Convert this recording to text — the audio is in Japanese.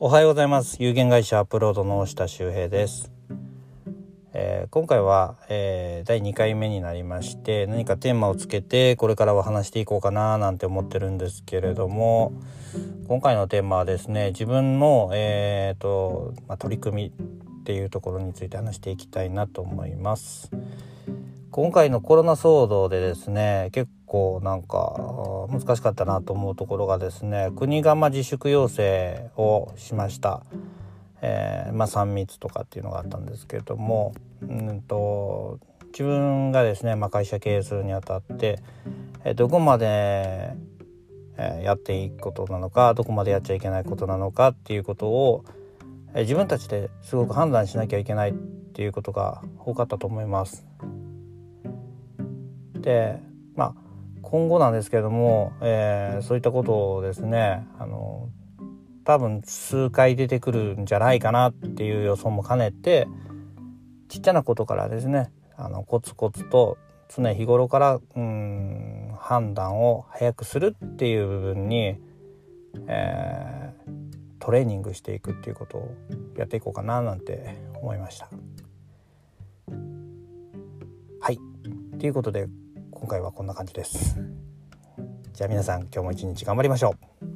おはようございます有限会社アップロードの下修平です、えー今回は、えー第2回目になりまして何かテーマをつけてこれからは話していこうかななんて思ってるんですけれども今回のテーマはですね自分の、えーとまあ、取り組みっていうところについて話していきたいなと思います。今回のコロナ騒動でですね結構なんか難しかったなと思うところがですね国がま自粛要請をしました、えーまあ、3密とかっていうのがあったんですけれどもうんと自分がですね、まあ、会社経営するにあたって、えーどこまで、えやっていくことなのかどこまでやっちゃいけないことなのかっていうことを、え自分たちですごく判断しなきゃいけないっていうことが多かったと思います。でまあ今後なんですけども、えーそういったことをですねあの多分数回出てくるんじゃないかなっていう予想も兼ねてちっちゃなことからですねあのコツコツと常日頃からうん判断を早くするっていう部分に、えートレーニングしていくっていうことをやっていこうかななんて思いました。はいということで今回はこんな感じです。じゃあ皆さん今日も一日頑張りましょう。